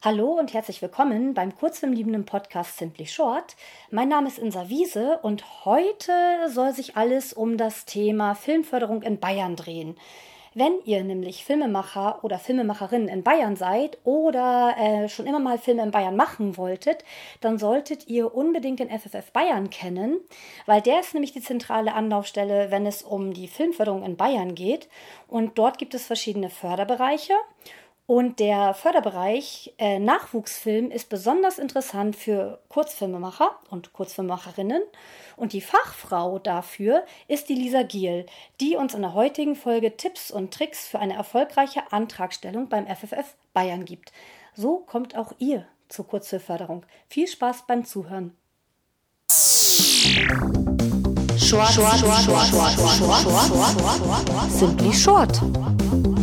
Hallo und herzlich willkommen beim kurzfilmliebenden Podcast Simply Short. Mein Name ist Insa Wiese und heute soll sich alles um das Thema Filmförderung in Bayern drehen. Wenn ihr nämlich Filmemacher oder Filmemacherinnen in Bayern seid oder äh, schon immer mal Filme in Bayern machen wolltet, dann solltet ihr unbedingt den FFF Bayern kennen, weil der ist nämlich die zentrale Anlaufstelle, wenn es um die Filmförderung in Bayern geht. Und dort gibt es verschiedene Förderbereiche. Und der Förderbereich äh, Nachwuchsfilm ist besonders interessant für Kurzfilmemacher und Kurzfilmemacherinnen. Und die Fachfrau dafür ist die Lisa Giel, die uns in der heutigen Folge Tipps und Tricks für eine erfolgreiche Antragstellung beim FFF Bayern gibt. So kommt auch ihr zur Kurzfilmförderung. Viel Spaß beim Zuhören. Short, short, short, short, short, short, short, Simply short.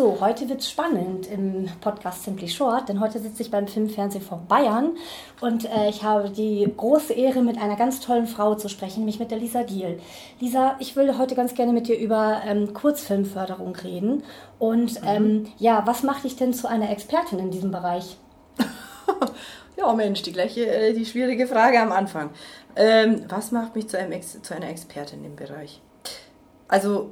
So, heute wird es spannend im Podcast Simply Short, denn heute sitze ich beim Filmfernsehen vor Bayern und äh, ich habe die große Ehre, mit einer ganz tollen Frau zu sprechen, nämlich mit der Lisa Giel. Lisa, ich will heute ganz gerne mit dir über ähm, Kurzfilmförderung reden. Und mhm. ähm, ja, was macht dich denn zu einer Expertin in diesem Bereich? ja, Mensch, die gleiche, äh, die schwierige Frage am Anfang. Ähm, was macht mich zu, zu einer Expertin im Bereich? Also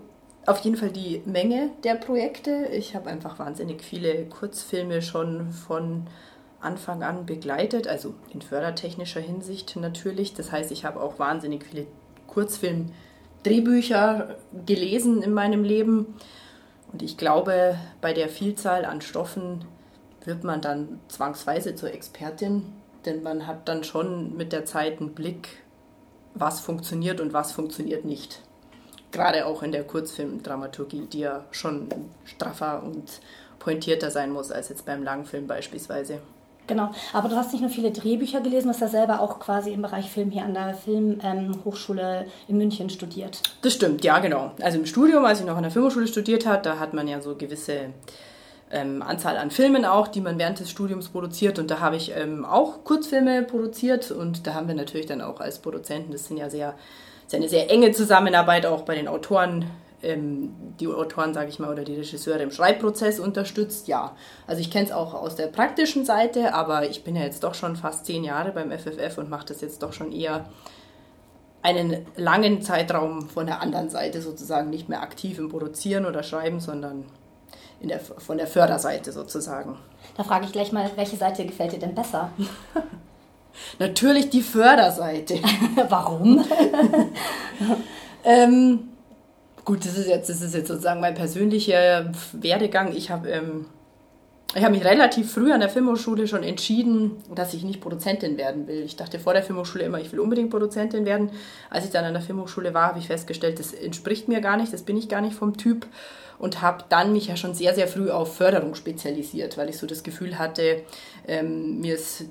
auf jeden Fall die Menge der Projekte. Ich habe einfach wahnsinnig viele Kurzfilme schon von Anfang an begleitet, also in fördertechnischer Hinsicht natürlich. Das heißt, ich habe auch wahnsinnig viele Kurzfilm-Drehbücher gelesen in meinem Leben. Und ich glaube, bei der Vielzahl an Stoffen wird man dann zwangsweise zur Expertin, denn man hat dann schon mit der Zeit einen Blick, was funktioniert und was funktioniert nicht gerade auch in der Kurzfilmdramaturgie, die ja schon straffer und pointierter sein muss als jetzt beim Langfilm beispielsweise. Genau, aber du hast nicht nur viele Drehbücher gelesen, du hast ja selber auch quasi im Bereich Film hier an der Filmhochschule ähm, in München studiert. Das stimmt, ja genau. Also im Studium, als ich noch an der Filmhochschule studiert habe, da hat man ja so gewisse ähm, Anzahl an Filmen auch, die man während des Studiums produziert. Und da habe ich ähm, auch Kurzfilme produziert und da haben wir natürlich dann auch als Produzenten, das sind ja sehr ist eine sehr enge Zusammenarbeit auch bei den Autoren, ähm, die Autoren, sage ich mal, oder die Regisseure im Schreibprozess unterstützt. Ja, also ich kenne es auch aus der praktischen Seite, aber ich bin ja jetzt doch schon fast zehn Jahre beim FFF und mache das jetzt doch schon eher einen langen Zeitraum von der anderen Seite sozusagen, nicht mehr aktiv im Produzieren oder Schreiben, sondern in der, von der Förderseite sozusagen. Da frage ich gleich mal, welche Seite gefällt dir denn besser? Natürlich die Förderseite. Warum? ähm, gut, das ist, jetzt, das ist jetzt sozusagen mein persönlicher Werdegang. Ich habe ähm, hab mich relativ früh an der Filmhochschule schon entschieden, dass ich nicht Produzentin werden will. Ich dachte vor der Filmhochschule immer, ich will unbedingt Produzentin werden. Als ich dann an der Filmhochschule war, habe ich festgestellt, das entspricht mir gar nicht, das bin ich gar nicht vom Typ und habe dann mich ja schon sehr, sehr früh auf Förderung spezialisiert, weil ich so das Gefühl hatte, ähm, mir, ist,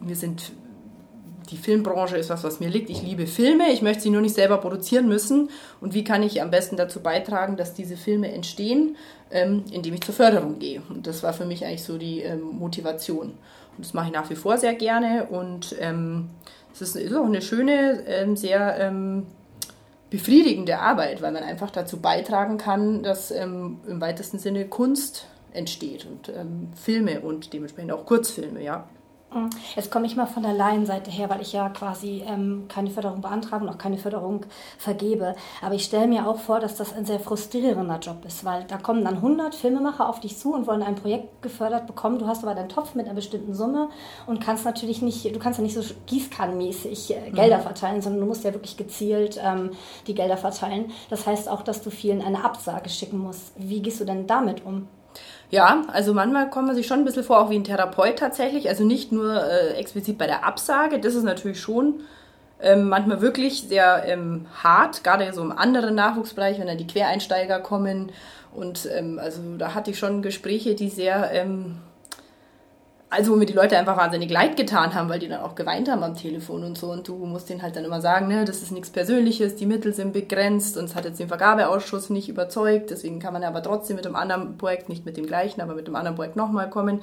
mir sind die Filmbranche ist was, was mir liegt. Ich liebe Filme, ich möchte sie nur nicht selber produzieren müssen. Und wie kann ich am besten dazu beitragen, dass diese Filme entstehen, ähm, indem ich zur Förderung gehe. Und das war für mich eigentlich so die ähm, Motivation. Und das mache ich nach wie vor sehr gerne. Und ähm, es ist, ist, auch eine schöne, ähm, sehr ähm, befriedigende Arbeit, weil man einfach dazu beitragen kann, dass ähm, im weitesten Sinne Kunst entsteht und Filme und dementsprechend auch Kurzfilme, ja. Mhm. Jetzt komme ich mal von der Laienseite her, weil ich ja quasi ähm, keine Förderung beantrage und auch keine Förderung vergebe. Aber ich stelle mir auch vor, dass das ein sehr frustrierender Job ist, weil da kommen dann 100 Filmemacher auf dich zu und wollen ein Projekt gefördert bekommen. Du hast aber deinen Topf mit einer bestimmten Summe und kannst natürlich nicht, du kannst ja nicht so gießkannenmäßig äh, Gelder mhm. verteilen, sondern du musst ja wirklich gezielt ähm, die Gelder verteilen. Das heißt auch, dass du vielen eine Absage schicken musst. Wie gehst du denn damit um? Ja, also manchmal kommt man sich schon ein bisschen vor, auch wie ein Therapeut tatsächlich. Also nicht nur äh, explizit bei der Absage, das ist natürlich schon ähm, manchmal wirklich sehr ähm, hart, gerade so im anderen Nachwuchsbereich, wenn dann die Quereinsteiger kommen. Und ähm, also da hatte ich schon Gespräche, die sehr ähm, also wo mir die Leute einfach wahnsinnig leid getan haben, weil die dann auch geweint haben am Telefon und so. Und du musst denen halt dann immer sagen, ne, das ist nichts Persönliches, die Mittel sind begrenzt und es hat jetzt den Vergabeausschuss nicht überzeugt. Deswegen kann man aber trotzdem mit einem anderen Projekt, nicht mit dem gleichen, aber mit dem anderen Projekt nochmal kommen.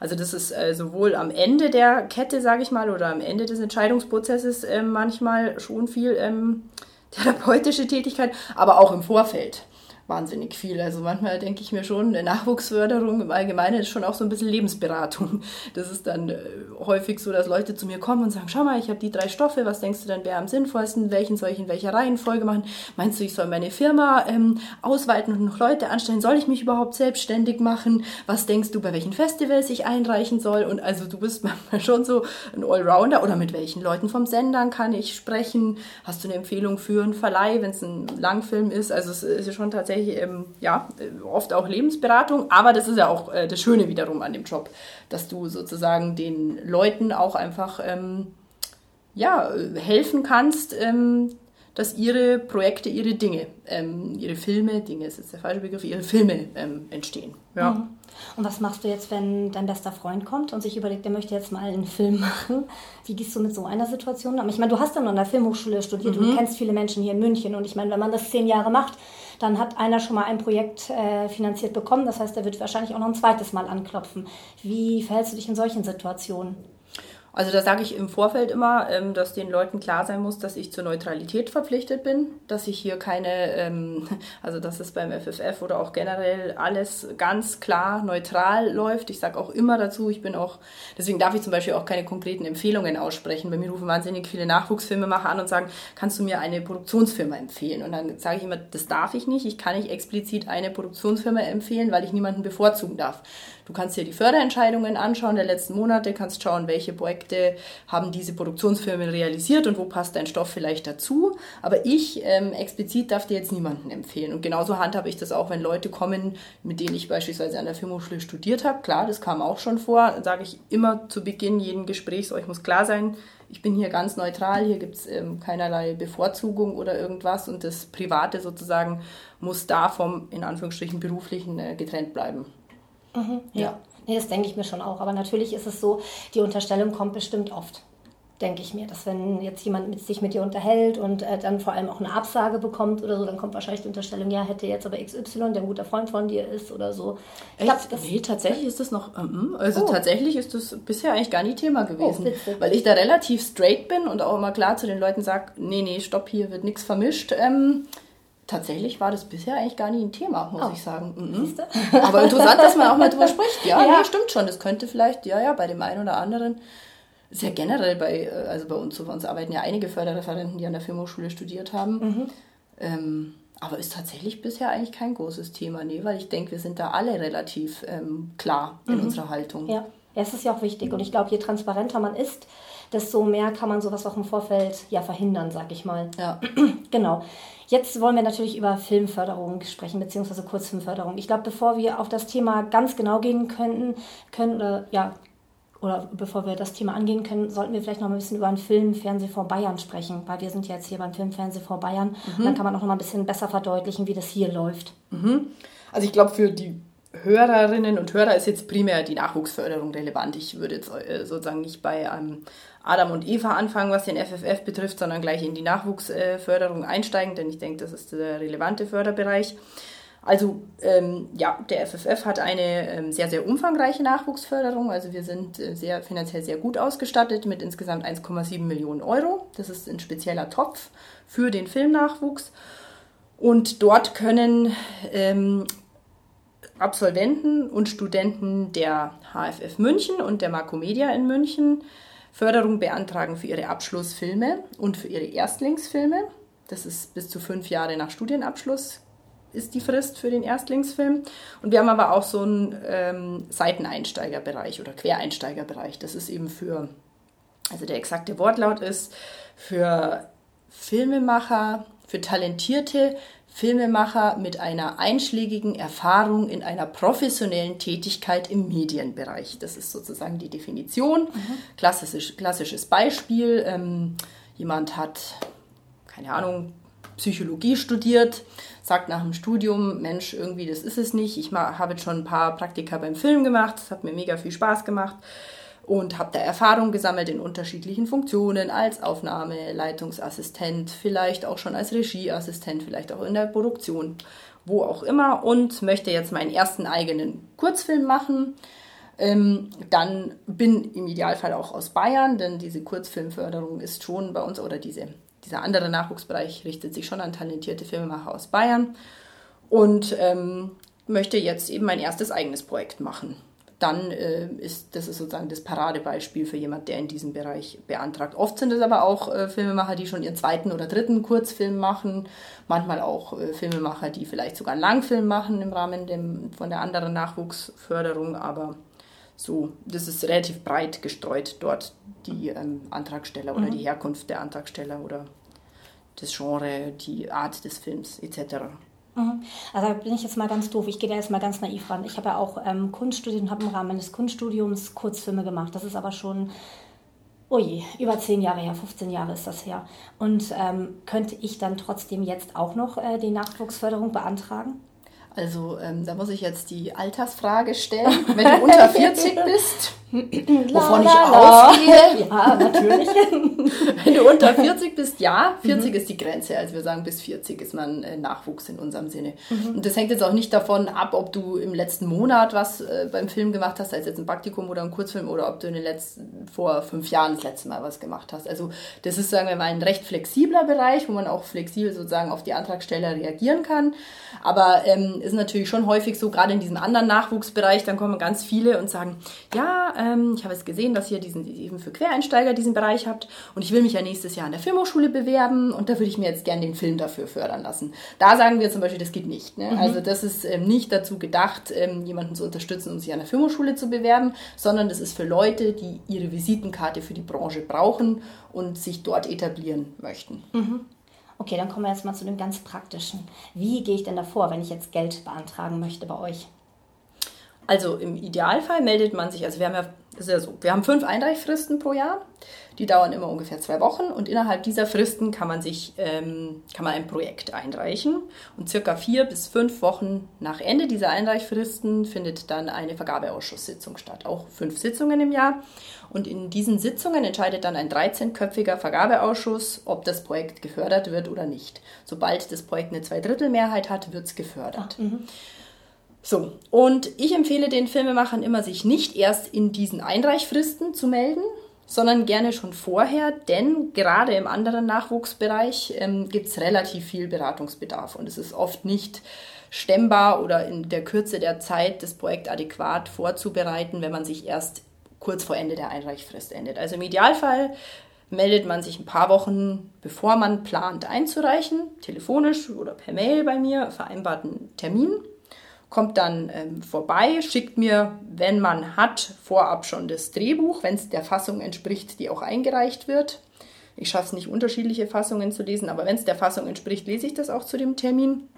Also das ist äh, sowohl am Ende der Kette, sage ich mal, oder am Ende des Entscheidungsprozesses äh, manchmal schon viel ähm, therapeutische Tätigkeit, aber auch im Vorfeld. Wahnsinnig viel. Also manchmal denke ich mir schon, eine Nachwuchsförderung im Allgemeinen ist schon auch so ein bisschen Lebensberatung. Das ist dann äh, häufig so, dass Leute zu mir kommen und sagen, schau mal, ich habe die drei Stoffe, was denkst du denn wäre am sinnvollsten? Welchen soll ich in welcher Reihenfolge machen? Meinst du, ich soll meine Firma ähm, ausweiten und noch Leute anstellen? Soll ich mich überhaupt selbstständig machen? Was denkst du, bei welchen Festivals ich einreichen soll? Und also du bist manchmal schon so ein Allrounder oder mit welchen Leuten vom Sendern kann ich sprechen? Hast du eine Empfehlung für einen Verleih, wenn es ein Langfilm ist? Also es ist schon tatsächlich, ähm, ja, oft auch Lebensberatung, aber das ist ja auch äh, das Schöne wiederum an dem Job, dass du sozusagen den Leuten auch einfach, ähm, ja, helfen kannst, ähm, dass ihre Projekte, ihre Dinge, ähm, ihre Filme, Dinge ist jetzt der falsche Begriff, ihre Filme ähm, entstehen. Ja. Mhm. Und was machst du jetzt, wenn dein bester Freund kommt und sich überlegt, der möchte jetzt mal einen Film machen? Wie gehst du mit so einer Situation um? Ich meine, du hast dann an der Filmhochschule studiert, mhm. du kennst viele Menschen hier in München und ich meine, wenn man das zehn Jahre macht, dann hat einer schon mal ein Projekt äh, finanziert bekommen. Das heißt, er wird wahrscheinlich auch noch ein zweites Mal anklopfen. Wie verhältst du dich in solchen Situationen? Also da sage ich im Vorfeld immer, ähm, dass den Leuten klar sein muss, dass ich zur Neutralität verpflichtet bin, dass ich hier keine, ähm, also dass es beim FFF oder auch generell alles ganz klar neutral läuft. Ich sage auch immer dazu, ich bin auch, deswegen darf ich zum Beispiel auch keine konkreten Empfehlungen aussprechen. Bei mir rufen wahnsinnig viele Nachwuchsfilmemacher an und sagen, kannst du mir eine Produktionsfirma empfehlen? Und dann sage ich immer, das darf ich nicht. Ich kann nicht explizit eine Produktionsfirma empfehlen, weil ich niemanden bevorzugen darf. Du kannst dir die Förderentscheidungen anschauen der letzten Monate, kannst schauen, welche Projekte haben diese Produktionsfirmen realisiert und wo passt dein Stoff vielleicht dazu. Aber ich ähm, explizit darf dir jetzt niemanden empfehlen. Und genauso handhabe ich das auch, wenn Leute kommen, mit denen ich beispielsweise an der Filmhochschule studiert habe. Klar, das kam auch schon vor. Sage ich immer zu Beginn jeden Gesprächs, euch muss klar sein, ich bin hier ganz neutral, hier gibt es ähm, keinerlei Bevorzugung oder irgendwas und das Private sozusagen muss da vom, in Anführungsstrichen, beruflichen äh, getrennt bleiben. Mhm, ja. ja. Nee, das denke ich mir schon auch. Aber natürlich ist es so, die Unterstellung kommt bestimmt oft denke ich mir, dass wenn jetzt jemand mit, sich mit dir unterhält und äh, dann vor allem auch eine Absage bekommt oder so, dann kommt wahrscheinlich die Unterstellung, ja, hätte jetzt aber XY, der ein guter Freund von dir ist oder so. Ich glaub, das nee, tatsächlich ist das noch, um, also oh. tatsächlich ist das bisher eigentlich gar nicht Thema gewesen, oh, weil ich da relativ straight bin und auch immer klar zu den Leuten sage, nee, nee, stopp, hier wird nichts vermischt. Ähm, tatsächlich war das bisher eigentlich gar nie ein Thema, muss oh. ich sagen. Mhm. Aber interessant, dass man auch mal drüber spricht. Ja, ja. Nee, stimmt schon. Das könnte vielleicht, ja, ja, bei dem einen oder anderen, sehr generell bei, äh, also bei uns, so bei uns arbeiten ja einige Förderreferenten, die an der Filmhochschule studiert haben. Mhm. Ähm, aber ist tatsächlich bisher eigentlich kein großes Thema, nee, weil ich denke, wir sind da alle relativ ähm, klar in mhm. unserer Haltung. Ja. ja, es ist ja auch wichtig. Und ich glaube, je transparenter man ist, desto mehr kann man sowas auch im Vorfeld ja verhindern, sag ich mal. Ja. genau. Jetzt wollen wir natürlich über Filmförderung sprechen, beziehungsweise Kurzfilmförderung. Ich glaube, bevor wir auf das Thema ganz genau gehen könnten, können oder ja, oder bevor wir das Thema angehen können, sollten wir vielleicht noch ein bisschen über einen Film vor Bayern sprechen, weil wir sind ja jetzt hier beim Film vor Bayern. Mhm. Und dann kann man auch noch mal ein bisschen besser verdeutlichen, wie das hier läuft. Mhm. Also ich glaube, für die Hörerinnen und Hörer ist jetzt primär die Nachwuchsförderung relevant. Ich würde jetzt äh, sozusagen nicht bei ähm, Adam und Eva anfangen, was den FFF betrifft, sondern gleich in die Nachwuchsförderung einsteigen, denn ich denke, das ist der relevante Förderbereich. Also ähm, ja, der FFF hat eine ähm, sehr, sehr umfangreiche Nachwuchsförderung. Also wir sind äh, sehr finanziell sehr gut ausgestattet mit insgesamt 1,7 Millionen Euro. Das ist ein spezieller Topf für den Filmnachwuchs. Und dort können ähm, Absolventen und Studenten der HFF München und der Marcomedia in München Förderung beantragen für ihre Abschlussfilme und für ihre Erstlingsfilme. Das ist bis zu fünf Jahre nach Studienabschluss ist die Frist für den Erstlingsfilm. Und wir haben aber auch so einen ähm, Seiteneinsteigerbereich oder Quereinsteigerbereich. Das ist eben für, also der exakte Wortlaut ist, für Filmemacher, für talentierte Filmemacher mit einer einschlägigen Erfahrung in einer professionellen Tätigkeit im Medienbereich. Das ist sozusagen die Definition. Mhm. Klassisch, klassisches Beispiel. Ähm, jemand hat, keine Ahnung, Psychologie studiert, sagt nach dem Studium, Mensch, irgendwie, das ist es nicht. Ich habe jetzt schon ein paar Praktika beim Film gemacht, das hat mir mega viel Spaß gemacht und habe da Erfahrung gesammelt in unterschiedlichen Funktionen als Aufnahmeleitungsassistent, vielleicht auch schon als Regieassistent, vielleicht auch in der Produktion, wo auch immer und möchte jetzt meinen ersten eigenen Kurzfilm machen. Ähm, dann bin im Idealfall auch aus Bayern, denn diese Kurzfilmförderung ist schon bei uns oder diese, dieser andere Nachwuchsbereich richtet sich schon an talentierte Filmemacher aus Bayern. und ähm, möchte jetzt eben mein erstes eigenes Projekt machen dann äh, ist das ist sozusagen das Paradebeispiel für jemand, der in diesem Bereich beantragt. Oft sind es aber auch äh, Filmemacher, die schon ihren zweiten oder dritten Kurzfilm machen, manchmal auch äh, Filmemacher, die vielleicht sogar einen Langfilm machen im Rahmen dem, von der anderen Nachwuchsförderung, aber so, das ist relativ breit gestreut dort, die ähm, Antragsteller oder mhm. die Herkunft der Antragsteller oder das Genre, die Art des Films etc. Mhm. Also bin ich jetzt mal ganz doof. Ich gehe da jetzt mal ganz naiv ran. Ich habe ja auch ähm, Kunst und habe im Rahmen meines Kunststudiums Kurzfilme gemacht. Das ist aber schon, ui, über zehn Jahre her, 15 Jahre ist das her. Und ähm, könnte ich dann trotzdem jetzt auch noch äh, die Nachwuchsförderung beantragen? Also ähm, da muss ich jetzt die Altersfrage stellen. Wenn du unter 40 bist, wovon ich ausgehe. Ja, natürlich. Wenn du unter 40 bist, ja, 40 mhm. ist die Grenze. Also wir sagen, bis 40 ist man äh, Nachwuchs in unserem Sinne. Mhm. Und das hängt jetzt auch nicht davon ab, ob du im letzten Monat was äh, beim Film gemacht hast, es jetzt ein Praktikum oder ein Kurzfilm, oder ob du in den letzten, vor fünf Jahren das letzte Mal was gemacht hast. Also das ist, sagen wir mal, ein recht flexibler Bereich, wo man auch flexibel sozusagen auf die Antragsteller reagieren kann. Aber ähm, ist natürlich schon häufig so, gerade in diesem anderen Nachwuchsbereich, dann kommen ganz viele und sagen, ja, ähm, ich habe es gesehen, dass ihr diesen eben für Quereinsteiger diesen Bereich habt und ich will mich ja nächstes Jahr an der Filmhochschule bewerben und da würde ich mir jetzt gerne den Film dafür fördern lassen. Da sagen wir zum Beispiel, das geht nicht. Ne? Mhm. Also das ist ähm, nicht dazu gedacht, ähm, jemanden zu unterstützen, um sich an der Filmhochschule zu bewerben, sondern das ist für Leute, die ihre Visitenkarte für die Branche brauchen und sich dort etablieren möchten. Mhm. Okay, dann kommen wir jetzt mal zu dem ganz praktischen. Wie gehe ich denn davor, wenn ich jetzt Geld beantragen möchte bei euch? Also im Idealfall meldet man sich, also wir haben ja, ist ja so, wir haben fünf Einreichfristen pro Jahr, die dauern immer ungefähr zwei Wochen und innerhalb dieser Fristen kann man sich, ähm, kann man ein Projekt einreichen und circa vier bis fünf Wochen nach Ende dieser Einreichfristen findet dann eine Vergabeausschusssitzung statt, auch fünf Sitzungen im Jahr und in diesen Sitzungen entscheidet dann ein 13-köpfiger Vergabeausschuss, ob das Projekt gefördert wird oder nicht. Sobald das Projekt eine Zweidrittelmehrheit hat, wird es gefördert. Ach, mhm. So, und ich empfehle den Filmemachern immer, sich nicht erst in diesen Einreichfristen zu melden, sondern gerne schon vorher, denn gerade im anderen Nachwuchsbereich ähm, gibt es relativ viel Beratungsbedarf und es ist oft nicht stemmbar oder in der Kürze der Zeit, das Projekt adäquat vorzubereiten, wenn man sich erst kurz vor Ende der Einreichfrist endet. Also im Idealfall meldet man sich ein paar Wochen, bevor man plant einzureichen, telefonisch oder per Mail bei mir, vereinbarten Termin kommt dann ähm, vorbei, schickt mir, wenn man hat, vorab schon das Drehbuch, wenn es der Fassung entspricht, die auch eingereicht wird. Ich schaffe es nicht, unterschiedliche Fassungen zu lesen, aber wenn es der Fassung entspricht, lese ich das auch zu dem Termin.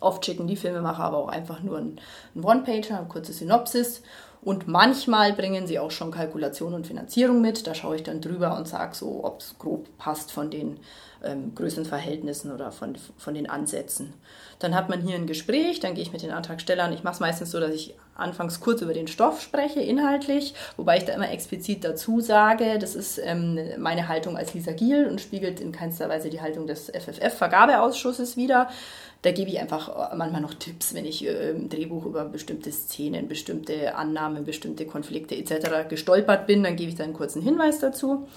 Oft schicken die Filmemacher aber auch einfach nur einen, One-Pager, eine kurze Synopsis. Und manchmal bringen sie auch schon Kalkulation und Finanzierung mit. Da schaue ich dann drüber und sage so, ob es grob passt von den ähm, Größenverhältnissen oder von, von den Ansätzen. Dann hat man hier ein Gespräch, dann gehe ich mit den Antragstellern. Ich mache es meistens so, dass ich anfangs kurz über den Stoff spreche, inhaltlich, wobei ich da immer explizit dazu sage, das ist ähm, meine Haltung als Lisa Giel und spiegelt in keinster Weise die Haltung des FFF-Vergabeausschusses wider. Da gebe ich einfach manchmal noch Tipps, wenn ich äh, im Drehbuch über bestimmte Szenen, bestimmte Annahmen, bestimmte Konflikte etc. gestolpert bin, dann gebe ich da einen kurzen Hinweis dazu.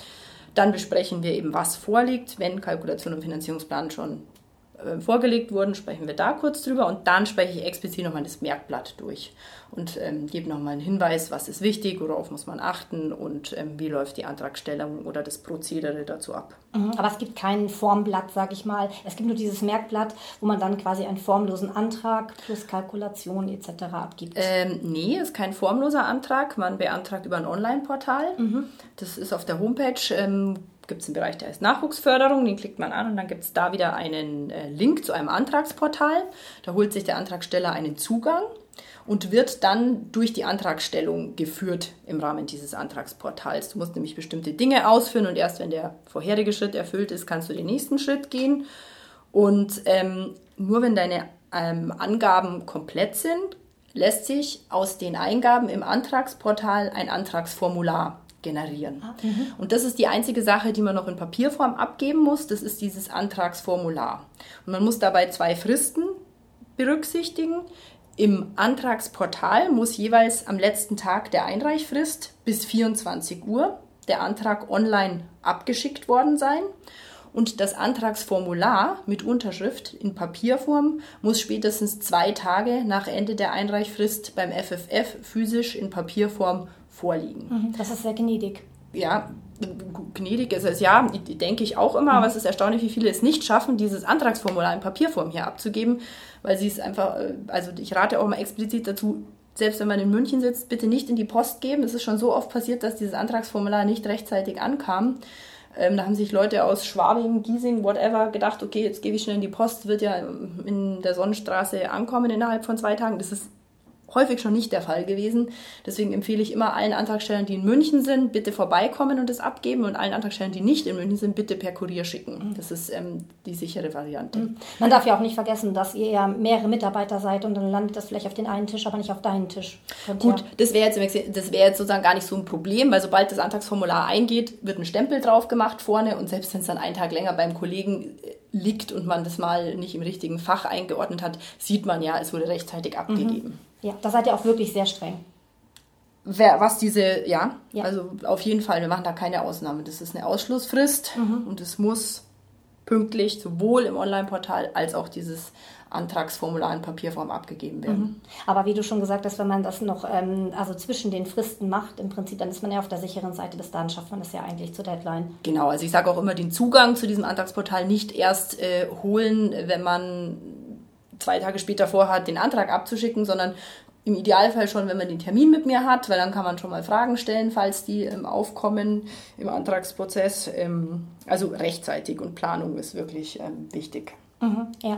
Dann besprechen wir eben, was vorliegt, wenn Kalkulation und Finanzierungsplan schon äh, vorgelegt wurden, sprechen wir da kurz drüber und dann spreche ich explizit nochmal das Merkblatt durch und ähm, gebe nochmal einen Hinweis, was ist wichtig, worauf muss man achten und ähm, wie läuft die Antragstellung oder das Prozedere dazu ab. Mhm, aber es gibt kein Formblatt, sage ich mal. Es gibt nur dieses Merkblatt, wo man dann quasi einen formlosen Antrag plus Kalkulation etc. abgibt. Ähm, nee, ist kein formloser Antrag. Man beantragt über ein Online-Portal. Mhm. Das ist auf der Homepage ähm, gibt es einen Bereich, der heißt Nachwuchsförderung, den klickt man an und dann gibt es da wieder einen äh, Link zu einem Antragsportal. Da holt sich der Antragsteller einen Zugang und wird dann durch die Antragstellung geführt im Rahmen dieses Antragsportals. Du musst nämlich bestimmte Dinge ausführen und erst wenn der vorherige Schritt erfüllt ist, kannst du den nächsten Schritt gehen. Und ähm, nur wenn deine ähm, Angaben komplett sind, lässt sich aus den Eingaben im Antragsportal ein Antragsformular generieren. Ah, mhm. Und das ist die einzige Sache, die man noch in Papierform abgeben muss. Das ist dieses Antragsformular. Und man muss dabei zwei Fristen berücksichtigen. Im Antragsportal muss jeweils am letzten Tag der Einreichfrist bis 24 Uhr der Antrag online abgeschickt worden sein. und das Antragsformular mit Unterschrift in Papierform muss spätestens zwei Tage nach Ende der Einreichfrist beim FFF physisch in Papierform vorliegen. Mhm, das ist sehr gnädig. Ja, gnädig ist es ja, denke ich auch immer, aber es ist erstaunlich, wie viele es nicht schaffen, dieses Antragsformular in Papierform hier abzugeben, weil sie es einfach, äh, also ich rate auch mal explizit dazu, selbst wenn man in München sitzt, bitte nicht in die Post geben. Es ist schon so oft passiert, dass dieses Antragsformular nicht rechtzeitig ankam. Ähm, da haben sich Leute aus Schwabing, Giesing, whatever gedacht, okay, jetzt gebe ich schnell in die Post, wird ja in der Sonnenstraße ankommen innerhalb von zwei Tagen. Das ist häufig schon nicht der Fall gewesen. Deswegen empfehle ich immer allen Antragstellern, die in München sind, bitte vorbeikommen und es abgeben und allen Antragstellern, die nicht in München sind, bitte per Kurier schicken. Mhm. Das ist ähm, die sichere Variante. Mhm. Man darf ja auch nicht vergessen, dass ihr ja mehrere Mitarbeiter seid und dann landet das vielleicht auf den einen Tisch, aber nicht auf deinen Tisch. Könnt Gut, ja das wäre jetzt, das wär jetzt sozusagen gar nicht so ein Problem, weil sobald das Antragsformular eingeht, wird ein Stempel drauf gemacht vorne und selbst wenn es dann einen Tag länger beim Kollegen äh, liegt und man das mal nicht im richtigen Fach eingeordnet hat, sieht man ja, es wurde rechtzeitig abgegeben. Mhm. Ja, da seid ihr auch wirklich sehr streng. Wer, was diese, ja, ja, also auf jeden Fall, wir machen da keine Ausnahme. Das ist eine Ausschlussfrist mhm. und es muss pünktlich sowohl im Online-Portal als auch dieses Antragsformular in Papierform abgegeben werden. Mhm. Aber wie du schon gesagt hast, wenn man das noch ähm, also zwischen den Fristen macht, im Prinzip, dann ist man ja auf der sicheren Seite bis dann schafft man das ja eigentlich zur Deadline. Genau, also ich sage auch immer, den Zugang zu diesem Antragsportal nicht erst äh, holen, wenn man zwei Tage später vorhat, den Antrag abzuschicken, sondern im Idealfall schon, wenn man den Termin mit mir hat, weil dann kann man schon mal Fragen stellen, falls die ähm, aufkommen im Antragsprozess. Ähm, also rechtzeitig und Planung ist wirklich ähm, wichtig. Mhm, ja.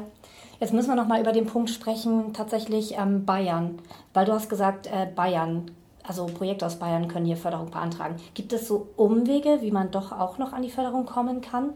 Jetzt müssen wir noch mal über den Punkt sprechen, tatsächlich ähm, Bayern, weil du hast gesagt, äh, Bayern, also Projekte aus Bayern können hier Förderung beantragen. Gibt es so Umwege, wie man doch auch noch an die Förderung kommen kann?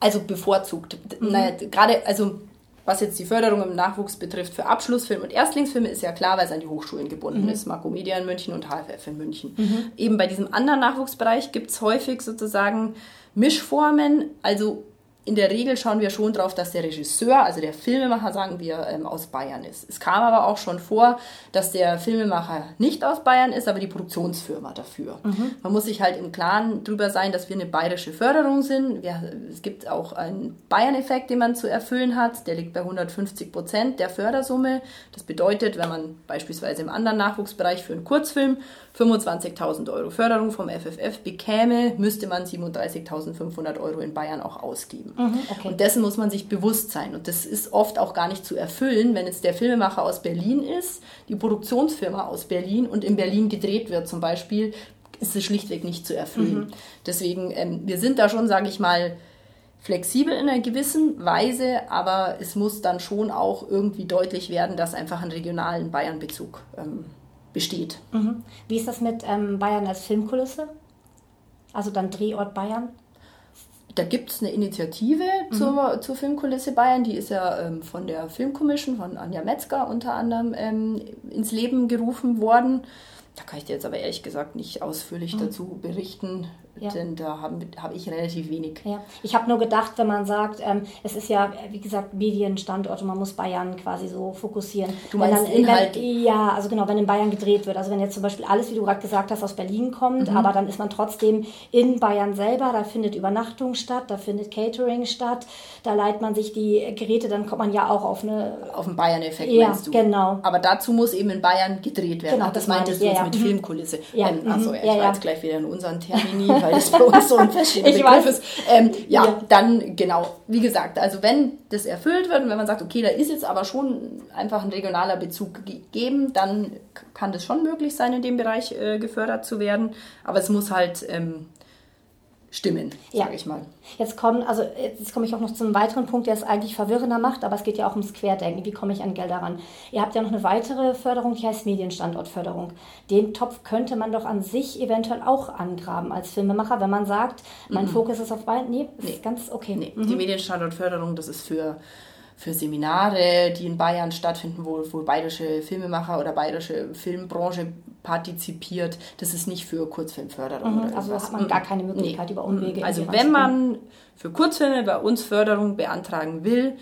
Also bevorzugt. Mhm. Naja, gerade, also was jetzt die Förderung im Nachwuchs betrifft für Abschlussfilme und Erstlingsfilme, ist ja klar, weil es an die Hochschulen gebunden mhm. ist. Makromedia in München und HFF in München. Mhm. Eben bei diesem anderen Nachwuchsbereich gibt es häufig sozusagen Mischformen, also in der Regel schauen wir schon darauf, dass der Regisseur, also der Filmemacher, sagen wir, ähm, aus Bayern ist. Es kam aber auch schon vor, dass der Filmemacher nicht aus Bayern ist, aber die Produktionsfirma dafür. Mhm. Man muss sich halt im Klaren darüber sein, dass wir eine bayerische Förderung sind. Wir, es gibt auch einen Bayern-Effekt, den man zu erfüllen hat. Der liegt bei 150 Prozent der Fördersumme. Das bedeutet, wenn man beispielsweise im anderen Nachwuchsbereich für einen Kurzfilm 25.000 Euro Förderung vom FFF bekäme, müsste man 37.500 Euro in Bayern auch ausgeben. Mhm, okay. Und dessen muss man sich bewusst sein. Und das ist oft auch gar nicht zu erfüllen, wenn jetzt der Filmemacher aus Berlin ist, die Produktionsfirma aus Berlin und in Berlin gedreht wird zum Beispiel, ist es schlichtweg nicht zu erfüllen. Mhm. Deswegen, ähm, wir sind da schon, sage ich mal, flexibel in einer gewissen Weise, aber es muss dann schon auch irgendwie deutlich werden, dass einfach einen regionalen Bayern-Bezug ähm, besteht. Mhm. Wie ist das mit ähm, Bayern als Filmkulisse? Also dann Drehort Bayern? Da gibt es eine Initiative mhm. zur, zur Filmkulisse Bayern, die ist ja ähm, von der Filmkommission, von Anja Metzger unter anderem ähm, ins Leben gerufen worden. Da kann ich dir jetzt aber ehrlich gesagt nicht ausführlich mhm. dazu berichten. Ja. Denn da habe hab ich relativ wenig. Ja. Ich habe nur gedacht, wenn man sagt, ähm, es ist ja, wie gesagt, Medienstandort und man muss Bayern quasi so fokussieren. Du meinst dann, Inhalt? Wenn, ja, also genau, wenn in Bayern gedreht wird. Also wenn jetzt zum Beispiel alles, wie du gerade gesagt hast, aus Berlin kommt, mhm. aber dann ist man trotzdem in Bayern selber, da findet Übernachtung statt, da findet Catering statt, da leiht man sich die Geräte, dann kommt man ja auch auf eine... Auf einen Bayern-Effekt, ja, meinst du? genau. Aber dazu muss eben in Bayern gedreht werden. Genau, Ach, das, das meintest du ja, jetzt ja. mit mhm. Filmkulisse. Ja. Ähm, achso, ja, ich war jetzt gleich wieder in unseren Termini, weil das bei uns so ein verschiedener Begriff weiß. ist. Ähm, ja, ja, dann genau, wie gesagt, also wenn das erfüllt wird und wenn man sagt, okay, da ist jetzt aber schon einfach ein regionaler Bezug gegeben, dann kann das schon möglich sein, in dem Bereich äh, gefördert zu werden. Aber es muss halt ähm, stimmen, ja. sage ich mal. Jetzt kommen, also jetzt komme ich auch noch zum weiteren Punkt, der es eigentlich verwirrender macht, aber es geht ja auch ums Querdenken. Wie komme ich an Gelder ran? Ihr habt ja noch eine weitere Förderung, die heißt Medienstandortförderung. Den Topf könnte man doch an sich eventuell auch angraben als Filmemacher, wenn man sagt, mein mhm. Fokus ist auf Bayern. Nee, nee. ist ganz okay. Nee. Mhm. Die Medienstandortförderung, das ist für für Seminare, die in Bayern stattfinden, wo, wo bayerische Filmemacher oder bayerische Filmbranche partizipiert. Das ist nicht für Kurzfilmförderung. Mhm, also hat man gar keine Möglichkeit nee. über Umwege. Also wenn man für Kurzfilme bei uns Förderung beantragen will,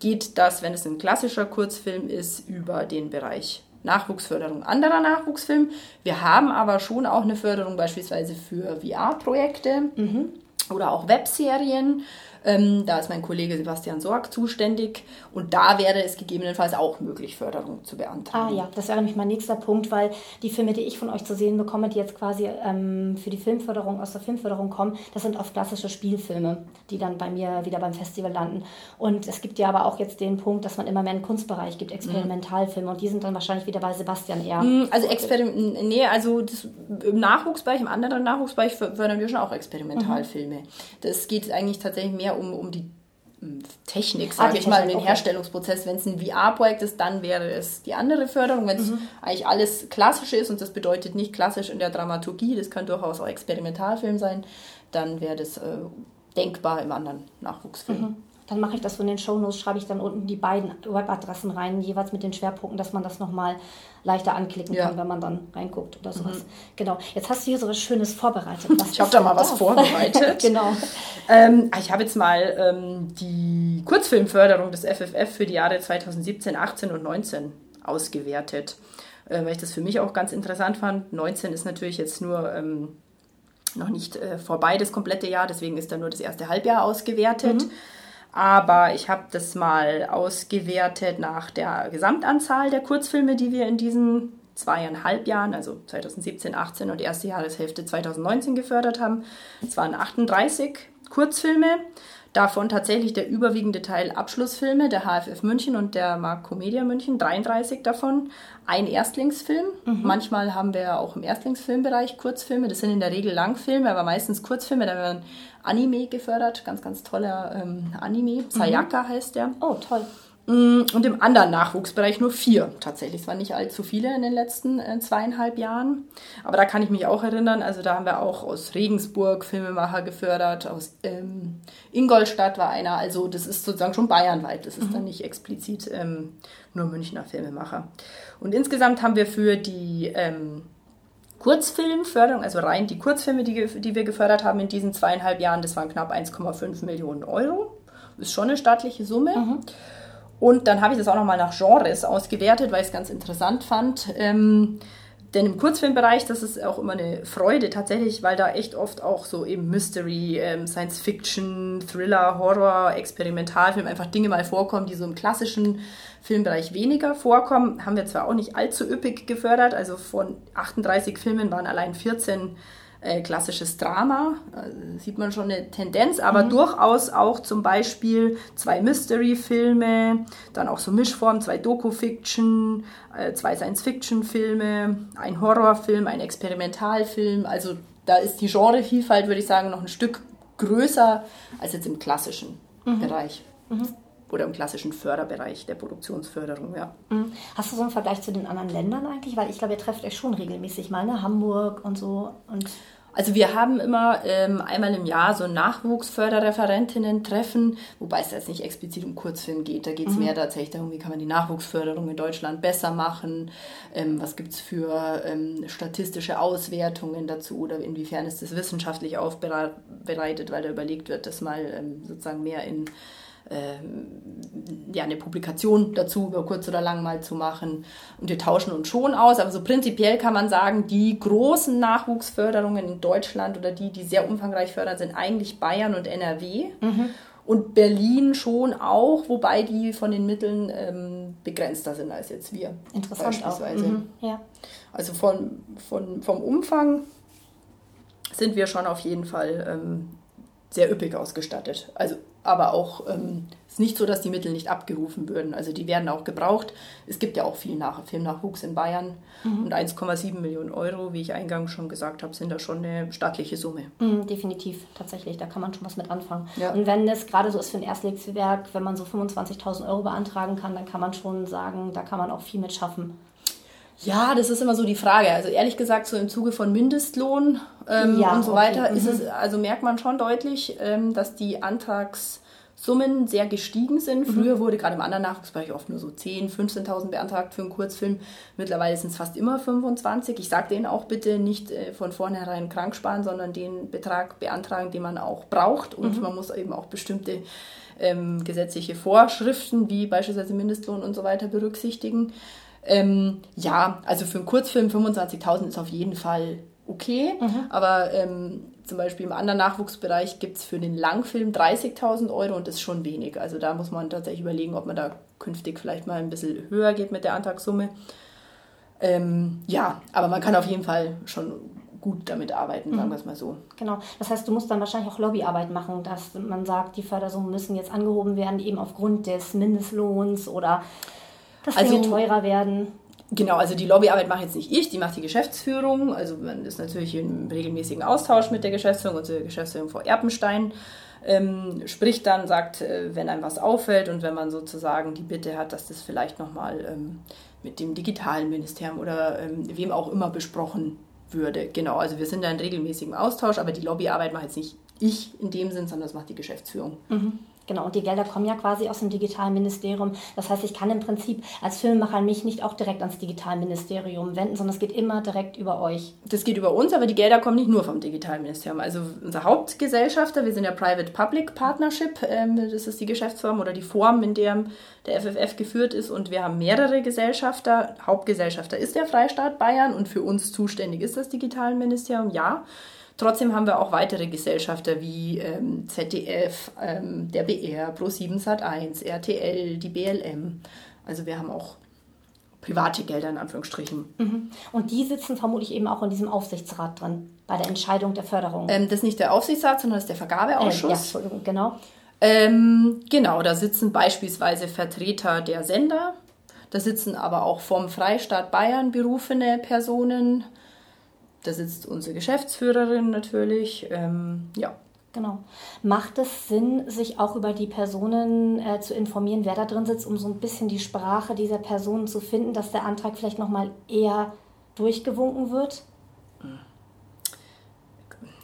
geht das, wenn es ein klassischer Kurzfilm ist, über den Bereich Nachwuchsförderung anderer Nachwuchsfilme. Wir haben aber schon auch eine Förderung beispielsweise für VR-Projekte mhm. oder auch Webserien Ähm, da ist mein Kollege Sebastian Sorg zuständig und da wäre es gegebenenfalls auch möglich, Förderung zu beantragen. Ah ja, das wäre nämlich mein nächster Punkt, weil die Filme, die ich von euch zu sehen bekomme, die jetzt quasi ähm, für die Filmförderung aus der Filmförderung kommen, das sind oft klassische Spielfilme, die dann bei mir wieder beim Festival landen. Und es gibt ja aber auch jetzt den Punkt, dass man immer mehr einen Kunstbereich gibt, Experimentalfilme und die sind dann wahrscheinlich wieder bei Sebastian eher. Mm, also Experiment, nee, also das, im Nachwuchsbereich, im anderen Nachwuchsbereich fördern wir schon auch Experimentalfilme. Mhm. Das geht eigentlich tatsächlich mehr um, um die hm, Technik, sage ah, ich mal, den okay. Herstellungsprozess. Wenn es ein VR-Projekt ist, dann wäre es die andere Förderung. Wenn es mhm. eigentlich alles klassisch ist und das bedeutet nicht klassisch in der Dramaturgie, das kann durchaus auch Experimentalfilm sein, dann wäre das äh, denkbar im anderen Nachwuchsfilm. Mhm. Dann mache ich das von den Shownotes, schreibe ich dann unten die beiden Webadressen rein, jeweils mit den Schwerpunkten, dass man das nochmal leichter anklicken ja. kann, wenn man dann reinguckt oder sowas. Mhm. Genau. Jetzt hast du hier so was Schönes vorbereitet. Was ich habe da mal was vorbereitet. genau. Ähm, ich habe jetzt mal ähm, die Kurzfilmförderung des FFF für die Jahre 2017, 18 und 19 ausgewertet, äh, weil ich das für mich auch ganz interessant fand. 19 ist natürlich jetzt nur ähm, noch nicht äh, vorbei, das komplette Jahr, deswegen ist da nur das erste Halbjahr ausgewertet. Mhm. Aber ich habe das mal ausgewertet nach der Gesamtanzahl der Kurzfilme, die wir in diesen zweieinhalb Jahren, also 2017, 18 und erste Jahreshälfte 2019 gefördert haben. Es waren 38 Kurzfilme, davon tatsächlich der überwiegende Teil Abschlussfilme der HFF München und der Mark Comedia München, 33 davon. Ein Erstlingsfilm. Mhm. Manchmal haben wir auch im Erstlingsfilmbereich Kurzfilme. Das sind in der Regel Langfilme, aber meistens Kurzfilme. Da werden Anime gefördert, ganz, ganz toller ähm, Anime. Sayaka mhm. heißt der. Oh, toll. Mm, und im anderen Nachwuchsbereich nur vier tatsächlich. Es waren nicht allzu viele in den letzten äh, zweieinhalb Jahren. Aber da kann ich mich auch erinnern. Also da haben wir auch aus Regensburg Filmemacher gefördert, aus ähm, Ingolstadt war einer. Also das ist sozusagen schon bayernweit. Das ist mhm. dann nicht explizit ähm, nur Münchner Filmemacher. Und insgesamt haben wir für die ähm, Kurzfilmförderung, also rein die Kurzfilme, die, die wir gefördert haben in diesen zweieinhalb Jahren, das waren knapp 1,5 Millionen Euro. Das ist schon eine staatliche Summe. Mhm. Und dann habe ich das auch nochmal nach Genres ausgewertet, weil ich es ganz interessant fand. Ähm, denn im Kurzfilmbereich, das ist auch immer eine Freude tatsächlich, weil da echt oft auch so eben Mystery, ähm, Science Fiction, Thriller, Horror, Experimentalfilm, einfach Dinge mal vorkommen, die so im klassischen Filmbereich weniger vorkommen. Haben wir zwar auch nicht allzu üppig gefördert, also von 38 Filmen waren allein 14 äh, klassisches Drama, also sieht man schon eine Tendenz, aber mhm. durchaus auch zum Beispiel zwei Mystery-Filme, dann auch so Mischformen, zwei Doku-Fiction, äh, zwei Science-Fiction-Filme, ein Horrorfilm, ein Experimentalfilm. Also da ist die Genrevielfalt, würde ich sagen, noch ein Stück größer als jetzt im klassischen mhm. Bereich. Mhm oder im klassischen Förderbereich der Produktionsförderung, ja. Mhm. Hast du so einen Vergleich zu den anderen Ländern eigentlich? Weil ich glaube, ihr trefft euch schon regelmäßig mal, ne? Hamburg und so. Und also wir haben immer ähm, einmal im Jahr so ein Nachwuchsförderreferentinnen-Treffen, wobei es jetzt nicht explizit um Kurzfilm geht. Da geht es mhm. mehr tatsächlich darum, wie kann man die Nachwuchsförderung in Deutschland besser machen, ähm, was gibt es für ähm, statistische Auswertungen dazu oder inwiefern ist das wissenschaftlich aufbereitet, weil da überlegt wird, das mal ähm, sozusagen mehr in ja, eine Publikation dazu über kurz oder lang mal zu machen. Und wir tauschen uns schon aus, aber so prinzipiell kann man sagen, die großen Nachwuchsförderungen in Deutschland oder die, die sehr umfangreich fördern, sind eigentlich Bayern und NRW. Mhm. Und Berlin schon auch, wobei die von den Mitteln ähm, begrenzter sind als jetzt wir. Interessant beispielsweise. Auch. Mhm. Ja. Also von, von, vom Umfang sind wir schon auf jeden Fall ähm, sehr üppig ausgestattet. Also aber auch ähm, ist nicht so, dass die Mittel nicht abgerufen würden. Also die werden auch gebraucht. Es gibt ja auch viel Nach Filmnachwuchs in Bayern mhm. und 1,7 Millionen Euro, wie ich eingangs schon gesagt habe, sind da schon eine staatliche Summe. Mhm, definitiv, tatsächlich. Da kann man schon was mit anfangen. Ja. Und wenn es gerade so ist für ein Erstlegswerk, wenn man so 25.000 Euro beantragen kann, dann kann man schon sagen, da kann man auch viel mit schaffen. Ja, das ist immer so die Frage. Also ehrlich gesagt, so im Zuge von Mindestlohn ähm, ja, und so okay. weiter ist mhm. es, also merkt man schon deutlich, ähm, dass die Antragssummen sehr gestiegen sind. Mhm. Früher wurde gerade im anderen Nachwuchsbereich oft nur so 10, 15.000 beantragt für einen Kurzfilm. Mittlerweile sind es fast immer 25. Ich sage denen auch bitte nicht äh, von vornherein krank sparen, sondern den Betrag beantragen, den man auch braucht. Und mhm. man muss eben auch bestimmte ähm, gesetzliche Vorschriften, wie beispielsweise Mindestlohn und so weiter, berücksichtigen. Ähm, ja, also für einen Kurzfilm 25.000 ist auf jeden Fall okay. Mhm. Aber ähm, zum Beispiel im anderen Nachwuchsbereich gibt es für den Langfilm 30.000 Euro und das ist schon wenig. Also da muss man tatsächlich überlegen, ob man da künftig vielleicht mal ein bisschen höher geht mit der Antragssumme. Ähm, ja, aber man kann auf jeden Fall schon gut damit arbeiten, sagen mhm. wir es mal so. Genau. Das heißt, du musst dann wahrscheinlich auch Lobbyarbeit machen, dass man sagt, die Fördersummen müssen jetzt angehoben werden, eben aufgrund des Mindestlohns oder dass also, Dinge teurer werden. Genau, also die Lobbyarbeit mache jetzt nicht ich, die macht die Geschäftsführung. Also man ist natürlich im regelmäßigen Austausch mit der Geschäftsführung, unsere Geschäftsführung Frau Erpenstein. Ähm, spricht dann, sagt, äh, wenn einem was auffällt und wenn man sozusagen die Bitte hat, dass das vielleicht nochmal ähm, mit dem digitalen Ministerium oder ähm, wem auch immer besprochen würde. Genau, also wir sind da in regelmäßigem Austausch, aber die Lobbyarbeit mache jetzt nicht ich in dem Sinn, sondern das macht die Geschäftsführung. Mhm. Genau, und die Gelder kommen ja quasi aus dem Digitalministerium. Das heißt, ich kann im Prinzip als Filmemacher mich nicht auch direkt ans Digitalministerium wenden, sondern es geht immer direkt über euch. Das geht über uns, aber die Gelder kommen nicht nur vom Digitalministerium. Also unser Hauptgesellschafter, wir sind ja Private-Public Partnership, ähm, das ist die Geschäftsform oder die Form, in der der FFF geführt ist. Und wir haben mehrere Gesellschafter. Hauptgesellschafter ist der Freistaat Bayern und für uns zuständig ist das Digitalministerium, ja. Trotzdem haben wir auch weitere Gesellschafter wie ähm, ZDF, ähm, der BR, Pro7 Sat1, RTL, die BLM. Also wir haben auch private Gelder in Anführungsstrichen. Mhm. Und die sitzen vermutlich eben auch in diesem Aufsichtsrat drin, bei der Entscheidung der Förderung. Ähm, das ist nicht der Aufsichtsrat, sondern das ist der Vergabeausschuss. Äh, ja, genau. Ähm, genau, da sitzen beispielsweise Vertreter der Sender, da sitzen aber auch vom Freistaat Bayern berufene Personen, da sitzt unsere Geschäftsführerin natürlich. Ähm, ja. Genau. Macht es Sinn, sich auch über die Personen äh, zu informieren, wer da drin sitzt, um so ein bisschen die Sprache dieser Personen zu finden, dass der Antrag vielleicht nochmal eher durchgewunken wird?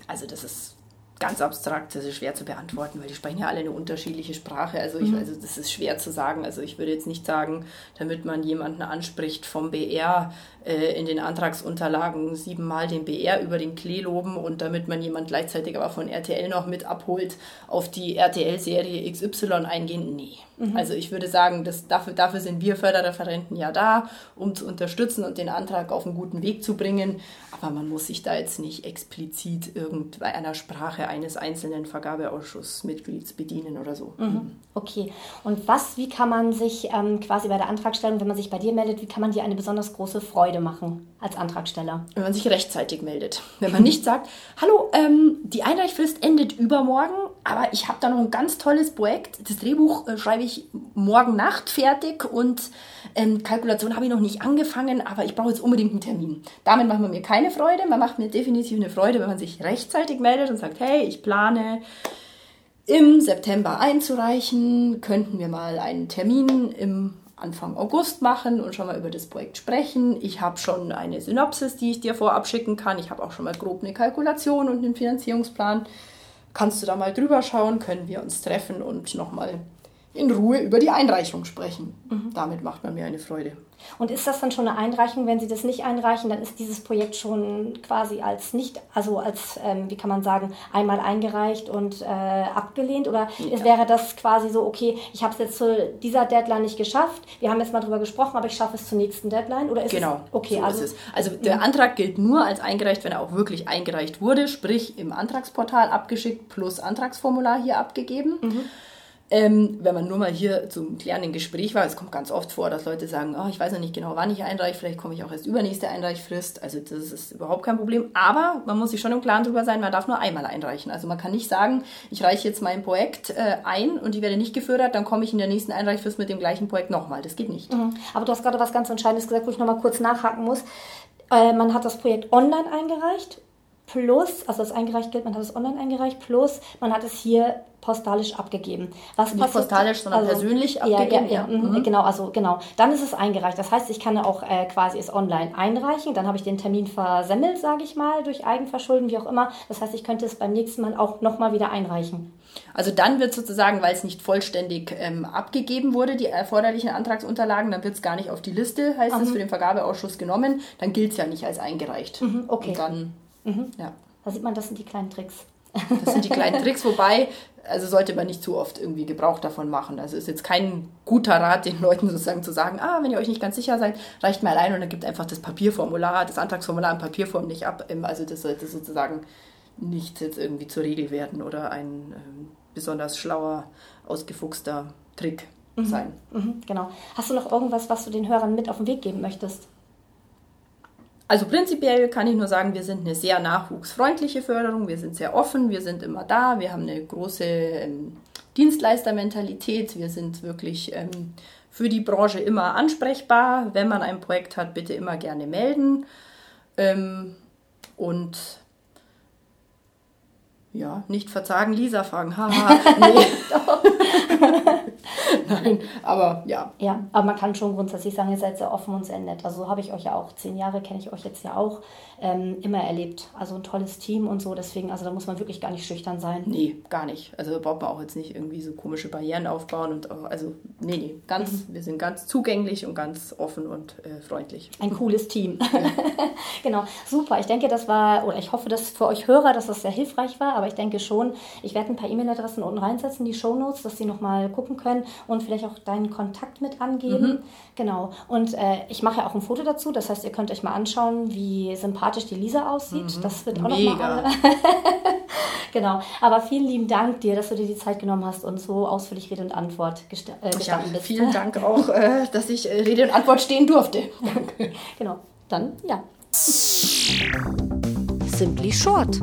Also das ist ganz abstrakt, das ist schwer zu beantworten, weil die sprechen ja alle eine unterschiedliche Sprache. Also, ich, mhm. also das ist schwer zu sagen. Also ich würde jetzt nicht sagen, damit man jemanden anspricht vom BR äh, in den Antragsunterlagen siebenmal den BR über den Klee loben und damit man jemand gleichzeitig aber von RTL noch mit abholt, auf die RTL-Serie XY eingehen. Nee. Mhm. Also ich würde sagen, dass dafür, dafür sind wir Förderreferenten ja da, um zu unterstützen und den Antrag auf einen guten Weg zu bringen. Aber man muss sich da jetzt nicht explizit irgendeiner Sprache eines einzelnen Vergabeausschussmitglieds bedienen oder so. Mhm. Okay. Und was, wie kann man sich ähm, quasi bei der Antragstellung, wenn man sich bei dir meldet, wie kann man dir eine besonders große Freude machen als Antragsteller? Wenn man sich rechtzeitig meldet. Wenn man nicht sagt, hallo, ähm, die Einreichfrist endet übermorgen, aber ich habe da noch ein ganz tolles Projekt. Das Drehbuch äh, schreibe ich morgen Nacht fertig und ähm, Kalkulation habe ich noch nicht angefangen, aber ich brauche jetzt unbedingt einen Termin. Damit macht man mir keine Freude. Man macht mir definitiv eine Freude, wenn man sich rechtzeitig meldet und sagt, hey, ich plane im September einzureichen, könnten wir mal einen Termin im Anfang August machen und schon mal über das Projekt sprechen. Ich habe schon eine Synopsis, die ich dir vorab schicken kann. Ich habe auch schon mal grob eine Kalkulation und einen Finanzierungsplan. Kannst du da mal drüber schauen? Können wir uns treffen und nochmal in Ruhe über die Einreichung sprechen. Mhm. Damit macht man mir eine Freude. Und ist das dann schon eine Einreichung? Wenn Sie das nicht einreichen, dann ist dieses Projekt schon quasi als nicht, also als, ähm, wie kann man sagen, einmal eingereicht und äh, abgelehnt? Oder ja. wäre das quasi so, okay, ich habe es jetzt zu dieser Deadline nicht geschafft, wir haben jetzt mal drüber gesprochen, aber ich schaffe es zur nächsten Deadline? Oder ist genau, es, okay, so also, ist es. Also der mhm. Antrag gilt nur als eingereicht, wenn er auch wirklich eingereicht wurde, sprich im Antragsportal abgeschickt plus Antragsformular hier abgegeben. Mhm. Ähm, wenn man nur mal hier zum klärenden Gespräch war, es kommt ganz oft vor, dass Leute sagen, oh, ich weiß noch nicht genau, wann ich einreiche, vielleicht komme ich auch erst übernächste Einreichfrist. Also das ist überhaupt kein Problem. Aber man muss sich schon im Klaren darüber sein, man darf nur einmal einreichen. Also man kann nicht sagen, ich reiche jetzt mein Projekt äh, ein und ich werde nicht gefördert, dann komme ich in der nächsten Einreichfrist mit dem gleichen Projekt nochmal. Das geht nicht. Mhm. Aber du hast gerade was ganz Entscheidendes gesagt, wo ich nochmal kurz nachhaken muss. Äh, man hat das Projekt online eingereicht plus, also das eingereicht gilt, man hat es online eingereicht, plus man hat es hier postalisch abgegeben. Was Nicht postalisch, sondern also, persönlich abgegeben. Ja, ja, ja. Mhm. Genau, also genau. Dann ist es eingereicht. Das heißt, ich kann auch äh, quasi es online einreichen. Dann habe ich den Termin versemmelt, sage ich mal, durch Eigenverschulden, wie auch immer. Das heißt, ich könnte es beim nächsten Mal auch nochmal wieder einreichen. Also dann wird sozusagen, weil es nicht vollständig ähm, abgegeben wurde, die erforderlichen Antragsunterlagen, dann wird es gar nicht auf die Liste, heißt es, für den Vergabeausschuss genommen. Dann gilt es ja nicht als eingereicht. Mhm, okay. Und dann Mhm. Ja. Da sieht man, das sind die kleinen Tricks. Das sind die kleinen Tricks, wobei, also sollte man nicht zu oft irgendwie Gebrauch davon machen. Also ist jetzt kein guter Rat, den Leuten sozusagen zu sagen, ah, wenn ihr euch nicht ganz sicher seid, reicht mal ein und dann gibt einfach das Papierformular, das Antragsformular in Papierform nicht ab. Also das sollte sozusagen nicht jetzt irgendwie zur Regel werden oder ein ähm, besonders schlauer, ausgefuchster Trick mhm. sein. Mhm, genau. Hast du noch irgendwas, was du den Hörern mit auf den Weg geben möchtest? Also prinzipiell kann ich nur sagen, wir sind eine sehr nachwuchsfreundliche Förderung, wir sind sehr offen, wir sind immer da, wir haben eine große ähm, Dienstleistermentalität, wir sind wirklich ähm, für die Branche immer ansprechbar. Wenn man ein Projekt hat, bitte immer gerne melden. Ähm, und ja, nicht verzagen, Lisa fragen. Haha, nee. Nein, aber ja. Ja, aber man kann schon grundsätzlich sagen, ihr seid sehr offen und sehr nett. Also so habe ich euch ja auch zehn Jahre, kenne ich euch jetzt ja auch ähm, immer erlebt. Also ein tolles Team und so. Deswegen, also da muss man wirklich gar nicht schüchtern sein. Nee, gar nicht. Also braucht man auch jetzt nicht irgendwie so komische Barrieren aufbauen. Und also, nee, nee, ganz, mhm. wir sind ganz zugänglich und ganz offen und äh, freundlich. Ein cooles Team. Ja. genau, super. Ich denke, das war, oder ich hoffe, dass für euch Hörer, dass das sehr hilfreich war. Aber ich denke schon, ich werde ein paar E-Mail-Adressen unten reinsetzen, die Shownotes, dass sie nochmal gucken können und vielleicht auch deinen Kontakt mit angeben. Mhm. Genau. Und äh, ich mache ja auch ein Foto dazu. Das heißt, ihr könnt euch mal anschauen, wie sympathisch die Lisa aussieht. Mhm. Das wird auch nochmal. genau. Aber vielen lieben Dank dir, dass du dir die Zeit genommen hast und so ausführlich Rede und Antwort gest äh, gestanden ja, bist. Vielen Dank auch, äh, dass ich äh, Rede und Antwort stehen durfte. Danke. genau. Dann, ja. Simply Short